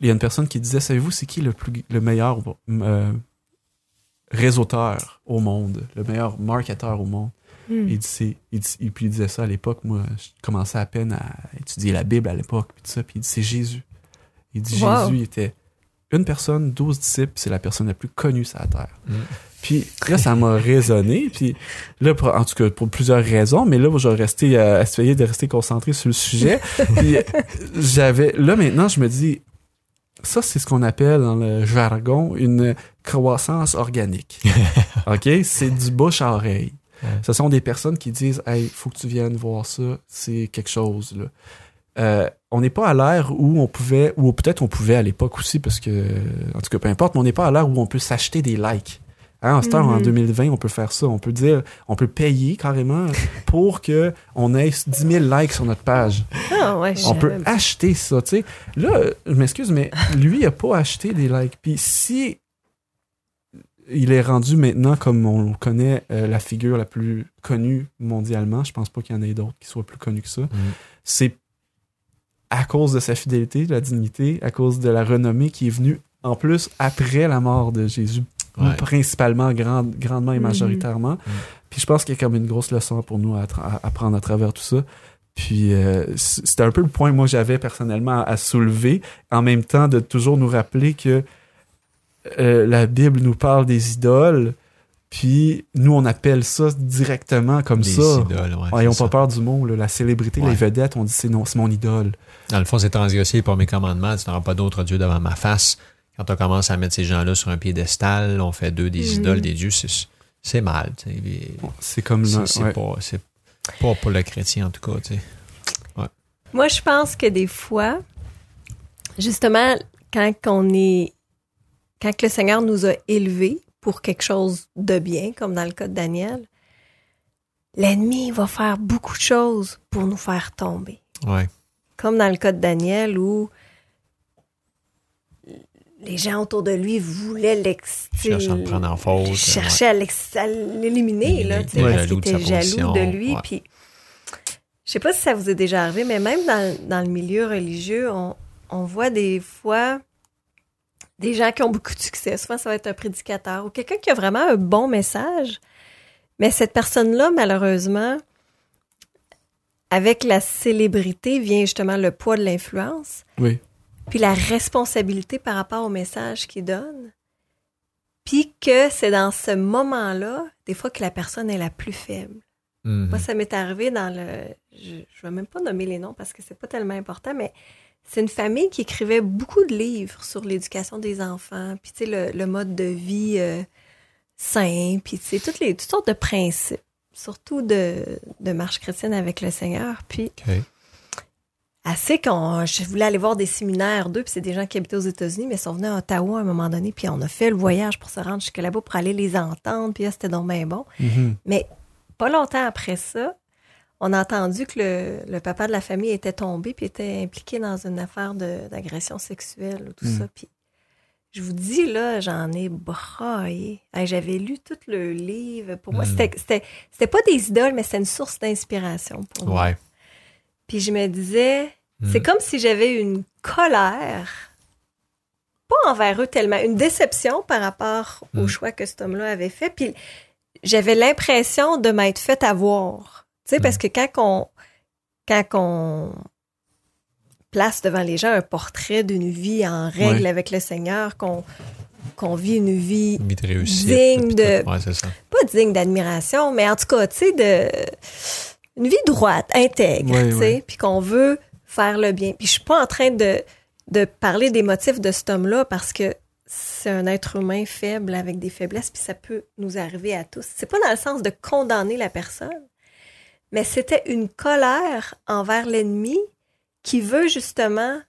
il y a une personne qui disait, savez-vous, c'est qui le, plus, le meilleur euh, réseauteur au monde, le meilleur marketeur au monde? Mhm. Il, dit, c'est- il dit- et puis il disait ça à l'époque. Moi, je commençais à peine à étudier la Bible à l'époque. Puis tout ça. Puis il dit c'est Jésus. Il dit Wow. Jésus il était une personne, douze disciples. C'est la personne la plus connue sur la terre. Mm. Puis là, ça m'a résonné. Puis là, pour- en tout cas, pour plusieurs raisons. Mais là, je vais rester, euh, essayer de rester concentré sur le sujet. puis j'avais, là maintenant, je me dis, ça, c'est ce qu'on appelle dans le jargon une croissance organique. OK? C'est du bouche à oreille. Ce sont des personnes qui disent Hey, faut que tu viennes voir ça, c'est quelque chose. Là. Euh, on n'est pas à l'ère où on pouvait, ou peut-être on pouvait à l'époque aussi, parce que, en tout cas, peu importe, mais on n'est pas à l'ère où on peut s'acheter des likes. Hein, en cette heure, en Mhm. 2020, on peut faire ça. On peut dire, on peut payer carrément pour que on ait 10 000 likes sur notre page. Ah, ouais, On peut acheter ça, tu sais. Là, je m'excuse, mais lui, il a pas acheté des likes. Puis si il est rendu maintenant, comme on le connaît, euh, la figure la plus connue mondialement. Je pense pas qu'il y en ait d'autres qui soient plus connus que ça. Mm. C'est à cause de sa fidélité, de la dignité, à cause de la renommée qui est venue en plus après la mort de Jésus, Ouais. principalement, grande, grandement et Mhm. majoritairement. Puis je pense qu'il y a comme une grosse leçon pour nous à, tra- à apprendre à travers tout ça. Puis euh, c'était un peu le point que moi j'avais personnellement à, à soulever, en même temps de toujours nous rappeler que euh, la Bible nous parle des idoles, puis nous on appelle ça directement comme Les ça. idoles, ouais, Ouais, ils ont c'est pas ça. peur du mot, là, la célébrité, Ouais. les vedettes, on dit c'est non, c'est mon idole. Dans le fond, c'est transgressé par mes commandements. Tu n'auras pas d'autre Dieu devant ma face. Quand on commence à mettre ces gens-là sur un piédestal, on fait d'eux des Mhm. idoles, des dieux, c'est, c'est mal. tu sais. Et C'est comme C'est, le- c'est ouais. pas, c'est pas pour le chrétien, en tout cas. tu sais. Moi, je pense que des fois, justement, quand on est, quand que le Seigneur nous a élevés pour quelque chose de bien, comme dans le cas de Daniel, l'ennemi va faire beaucoup de choses pour nous faire tomber. Ouais. Comme dans le cas de Daniel où les gens autour de lui voulaient cherchaient à l'éliminer, Ouais. parce qu'ils Jaloux de étaient jaloux de lui. Puis, je sais pas si ça vous est déjà arrivé, mais même dans, dans le milieu religieux, on, on voit des fois des gens qui ont beaucoup de succès. Souvent, ça va être un prédicateur ou quelqu'un qui a vraiment un bon message. Mais cette personne-là, malheureusement, avec la célébrité vient justement le poids de l'influence Oui. puis la responsabilité par rapport au message qu'il donne, puis que c'est dans ce moment-là, des fois, que la personne est la plus faible. Mhm. Moi, ça m'est arrivé dans le... Je ne vais même pas nommer les noms parce que c'est pas tellement important, mais c'est une famille qui écrivait beaucoup de livres sur l'éducation des enfants, puis tu sais, le, le mode de vie euh, sain, puis tu sais, toutes, les, toutes sortes de principes, surtout de, de marche chrétienne avec le Seigneur. Puis assez qu'on je voulais aller voir des séminaires d'eux puis c'est des gens qui habitaient aux États-Unis mais ils sont venus à Ottawa à un moment donné puis on a fait le voyage pour se rendre jusque là-bas pour aller les entendre puis là, c'était donc bien bon Mhm. mais pas longtemps après ça on a entendu que le, le papa de la famille était tombé puis était impliqué dans une affaire d'agression sexuelle ou tout Mm. ça puis je vous dis là j'en ai braillé Hey, j'avais lu tout le livre pour moi Mm. c'était pas des idoles mais c'était une source d'inspiration pour moi puis je me disais, c'est Mm. comme si j'avais une colère, pas envers eux tellement, une déception par rapport au choix que cet homme-là avait fait. Puis j'avais l'impression de m'être fait avoir. Parce que quand on, quand on place devant les gens un portrait d'une vie en règle Ouais. avec le Seigneur, qu'on qu'on vit une vie Une vie de réussite. Digne de-. Ouais, ça. pas digne d'admiration, mais en tout cas, tu sais, de une vie droite, intègre, Ouais, tu sais, puis qu'on veut faire le bien. Puis je suis pas en train de de parler des motifs de cet homme-là parce que c'est un être humain faible avec des faiblesses, puis ça peut nous arriver à tous. C'est pas dans le sens de condamner la personne, mais c'était une colère envers l'ennemi qui veut justement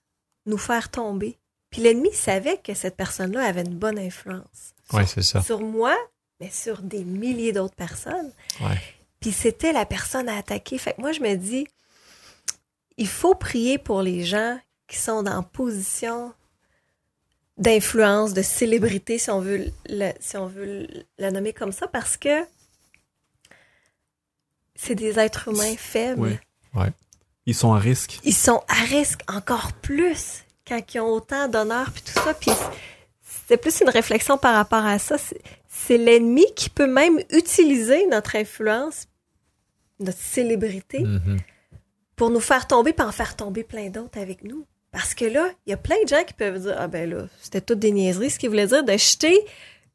nous faire tomber. Puis l'ennemi savait que cette personne-là avait une bonne influence Ouais, c'est ça. sur moi, mais sur des milliers d'autres personnes. Ouais. Puis c'était la personne à attaquer. Fait que moi, je me dis, il faut prier pour les gens qui sont en position d'influence, de célébrité, si on veut le, si on veut la nommer comme ça, parce que c'est des êtres humains faibles. Ouais. Ils sont à risque. Ils sont à risque encore plus quand ils ont autant d'honneur puis tout ça. Puis c'est plus une réflexion par rapport à ça. C'est- l'ennemi qui peut même utiliser notre influence, notre célébrité, Mhm. pour nous faire tomber puis en faire tomber plein d'autres avec nous. Parce que là, il y a plein de gens qui peuvent dire Ah ben là, c'était toutes des niaiseries, ce qui voulait dire de jeter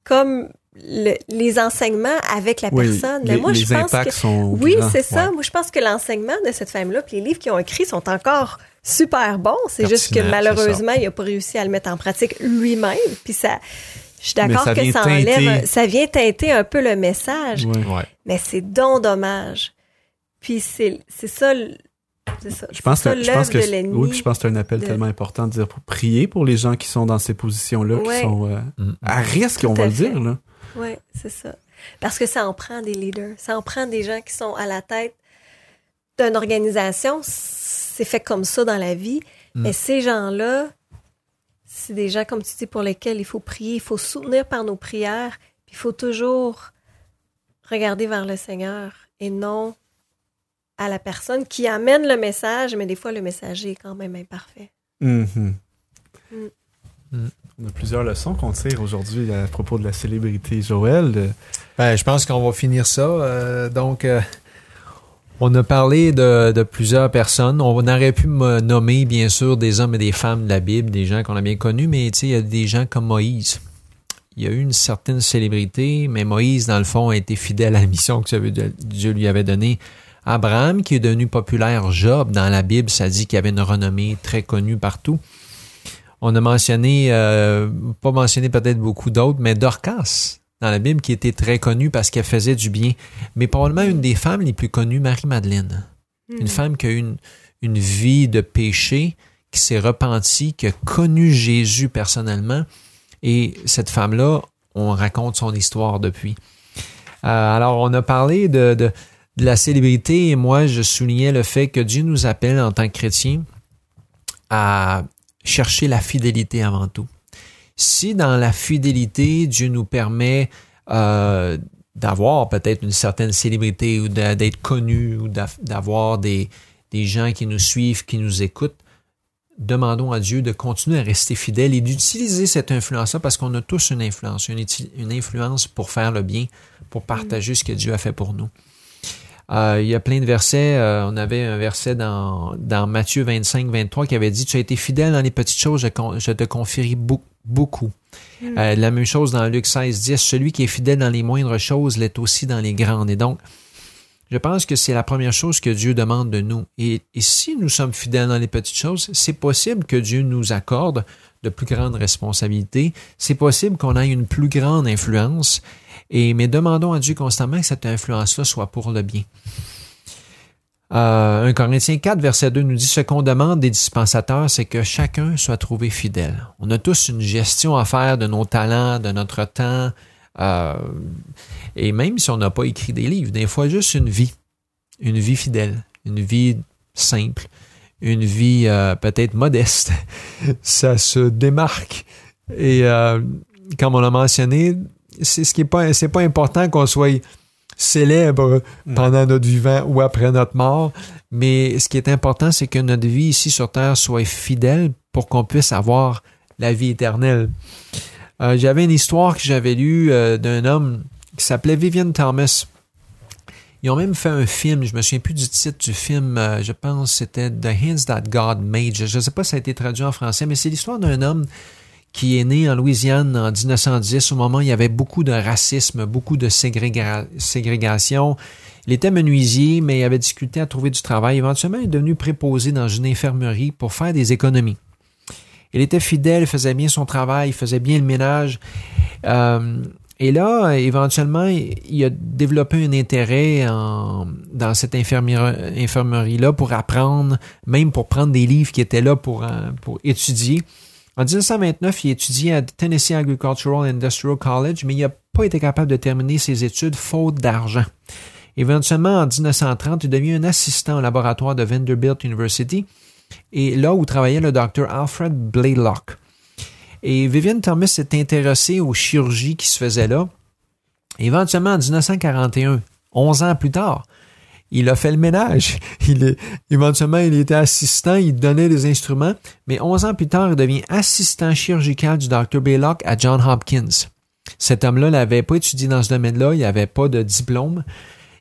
comme le- les enseignements avec la Oui, personne. Mais les, moi, les je pense que sont oui, c'est ça. Ouais. Moi, je pense que l'enseignement de cette femme-là, puis les livres qu'ils ont écrits sont encore super bons. C'est juste que malheureusement, il n'a pas réussi à le mettre en pratique lui-même. Puis ça, je suis d'accord que ça enlève, teinter. ça vient teinter un peu le message, Ouais. Ouais. mais c'est donc dommage. Puis c'est ça, ça. Je pense, ça que, je pense l'œuvre que de oui, je pense que c'est un appel de- tellement important de dire pour prier pour les gens qui sont dans ces positions-là, Ouais. qui sont euh, Mhm. à risque, Tout on va le dire. Là. Oui, c'est ça. Parce que ça en prend des leaders. Ça en prend des gens qui sont à la tête d'une organisation. C'est fait comme ça dans la vie. Mm. Mais ces gens-là, c'est des gens, comme tu dis, pour lesquels il faut prier, il faut soutenir par nos prières, Puis il faut toujours regarder vers le Seigneur et non à la personne qui amène le message, mais des fois le messager est quand même imparfait. Mhm. Mm. Mm. On a plusieurs leçons qu'on tire aujourd'hui à propos de la célébrité Joël. Ben, je pense qu'on va finir ça. Euh, donc, euh, on a parlé de, plusieurs personnes. On aurait pu me nommer, bien sûr, des hommes et des femmes de la Bible, des gens qu'on a bien connus, mais il y a des gens comme Moïse. Il y a eu une certaine célébrité, mais Moïse, dans le fond, a été fidèle à la mission que Dieu lui avait donnée. Abraham, qui est devenu populaire, Job, dans la Bible, ça dit qu'il avait une renommée très connue partout. On a mentionné, euh, pas mentionné peut-être beaucoup d'autres, mais Dorcas, dans la Bible, qui était très connue parce qu'elle faisait du bien. Mais probablement une des femmes les plus connues, Marie-Madeleine. Une femme qui a eu une, une vie de péché, qui s'est repentie, qui a connu Jésus personnellement. Et cette femme-là, on raconte son histoire depuis. Euh, alors, on a parlé de, de, de la célébrité et moi, je soulignais le fait que Dieu nous appelle en tant que chrétiens à chercher la fidélité avant tout. Si dans la fidélité, Dieu nous permet euh, d'avoir peut-être une certaine célébrité ou d'être connu ou d'a- d'avoir des, des gens qui nous suivent, qui nous écoutent, demandons à Dieu de continuer à rester fidèle et d'utiliser cette influence-là parce qu'on a tous une influence, une, influence pour faire le bien, pour partager ce que Dieu a fait pour nous. Euh, il y a plein de versets. euh, on avait un verset dans, dans Matthieu 25, 23 qui avait dit Tu as été fidèle dans les petites choses, je, te confierai beau- beaucoup. Euh, la même chose dans Luc 16, 10 Celui qui est fidèle dans les moindres choses l'est aussi dans les grandes. Et donc, je pense que c'est la première chose que Dieu demande de nous. Et, et si nous sommes fidèles dans les petites choses, c'est possible que Dieu nous accorde de plus grandes responsabilités. C'est possible qu'on ait une plus grande influence. Et, mais demandons à Dieu constamment que cette influence-là soit pour le bien. Euh, 1 Corinthiens 4, verset 2 nous dit Ce qu'on demande des dispensateurs, c'est que chacun soit trouvé fidèle. On a tous une gestion à faire de nos talents, de notre temps. euh, et même si on n'a pas écrit des livres, des fois juste une vie. Une vie fidèle, une vie simple, une vie euh, peut-être modeste. Ça se démarque. Et euh, comme on l'a mentionné, c'est ce qui est pas, c'est pas important qu'on soit célèbre pendant notre vivant ou après notre mort, mais ce qui est important, c'est que notre vie ici sur Terre soit fidèle pour qu'on puisse avoir la vie éternelle. Euh, j'avais une histoire que j'avais lue euh, d'un homme qui s'appelait Vivian Thomas. Ils ont même fait un film, je me souviens plus du titre du film, euh, je pense que c'était The Hands That God Made. Je ne sais pas si ça a été traduit en français, mais c'est l'histoire d'un homme qui est né en Louisiane en 1910, au moment où il y avait beaucoup de racisme, beaucoup de ségréga- ségrégation. Il était menuisier, mais il avait difficulté à trouver du travail. Éventuellement, il est devenu préposé dans une infirmerie pour faire des économies. Il était fidèle, faisait bien son travail, il faisait bien le ménage. Euh, et là, éventuellement, il a développé un intérêt dans cette infirmerie-là pour apprendre, même pour prendre des livres qui étaient là pour, euh, pour étudier. En 1929, il étudiait à Tennessee Agricultural Industrial College, mais il n'a pas été capable de terminer ses études faute d'argent. Éventuellement, en 1930, il devient un assistant au laboratoire de Vanderbilt University, et là où travaillait le docteur Alfred Blaylock. Et Vivian Thomas s'est intéressé aux chirurgies qui se faisaient là. Éventuellement, en 1941, 11 ans plus tard, il a fait le ménage. Il est, éventuellement, il était assistant, il donnait les instruments, mais 11 ans plus tard, il devient assistant chirurgical du Dr. Baylock à John Hopkins. Cet homme-là n'avait pas étudié dans ce domaine-là, il n'avait pas de diplôme.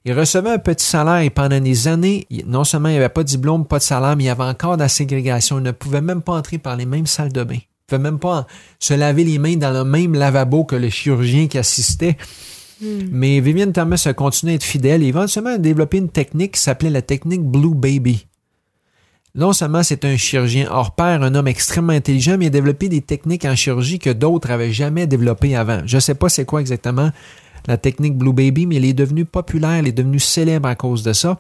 Il recevait un petit salaire et pendant des années, non seulement il n'avait pas de diplôme, pas de salaire, mais il y avait encore de la ségrégation. Il ne pouvait même pas entrer par les mêmes salles de bain. Il ne pouvait même pas se laver les mains dans le même lavabo que le chirurgien qui assistait. Mais Vivian Thomas a continué à être fidèle et éventuellement a développé une technique qui s'appelait la technique Blue Baby. Non seulement c'est un chirurgien hors pair, un homme extrêmement intelligent, mais il a développé des techniques en chirurgie que d'autres avaient jamais développées avant. Je ne sais pas c'est quoi exactement la technique Blue Baby, mais il est devenu populaire, il est devenu célèbre à cause de ça.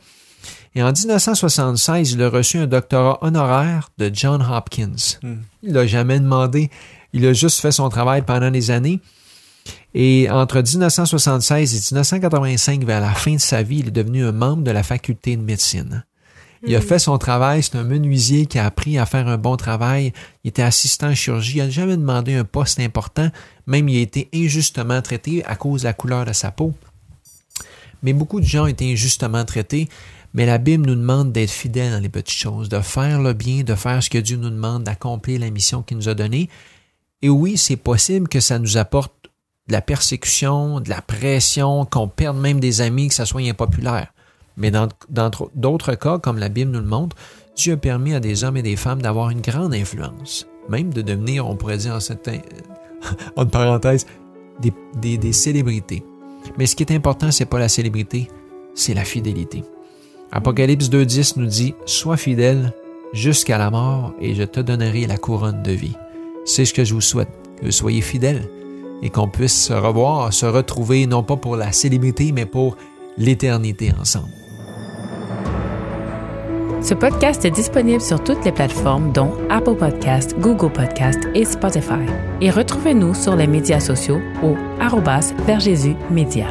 Et en 1976, il a reçu un doctorat honoraire de John Hopkins. Hmm. Il l'a jamais demandé. Il a juste fait son travail pendant des années. Et entre 1976 et 1985, vers la fin de sa vie, il est devenu un membre de la faculté de médecine. Il a Mm. fait son travail. C'est un menuisier qui a appris à faire un bon travail. Il était assistant en chirurgie. Il n'a jamais demandé un poste important. Même il a été injustement traité à cause de la couleur de sa peau. Mais beaucoup de gens ont été injustement traités. Mais la Bible nous demande d'être fidèles dans les petites choses, de faire le bien, de faire ce que Dieu nous demande, d'accomplir la mission qu'il nous a donnée. Et oui, c'est possible que ça nous apporte de la persécution, de la pression, qu'on perde même des amis, que ça soit impopulaire. Mais dans d'autres cas, comme la Bible nous le montre, Dieu a permis à des hommes et des femmes d'avoir une grande influence, même de devenir, on pourrait dire en certains, entre parenthèses, des, des, des célébrités. Mais ce qui est important, c'est pas la célébrité, c'est la fidélité. Apocalypse 2.10 nous dit Sois fidèle jusqu'à la mort et je te donnerai la couronne de vie. C'est ce que je vous souhaite, que soyez fidèles et qu'on puisse se revoir, se retrouver, non pas pour la célébrité, mais pour l'éternité ensemble. Ce podcast est disponible sur toutes les plateformes dont Apple Podcast, Google Podcast et Spotify. Et retrouvez-nous sur les médias sociaux au vers Jésus Média.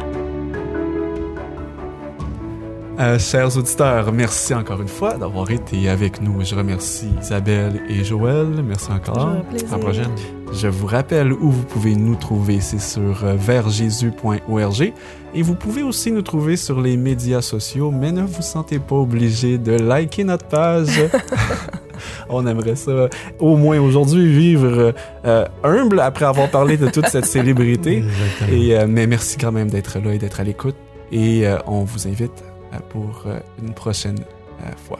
Euh, chers auditeurs, merci encore une fois d'avoir été avec nous. Je remercie Isabelle et Joël. Merci encore. À la prochaine. Je vous rappelle où vous pouvez nous trouver, c'est sur euh, vertjesus.org et vous pouvez aussi nous trouver sur les médias sociaux, mais ne vous sentez pas obligé de liker notre page. On aimerait ça, au moins aujourd'hui, vivre euh, humble après avoir parlé de toute cette célébrité. Et, euh, mais merci quand même d'être là et d'être à l'écoute. Et euh, on vous invite euh, pour euh, une prochaine euh, fois.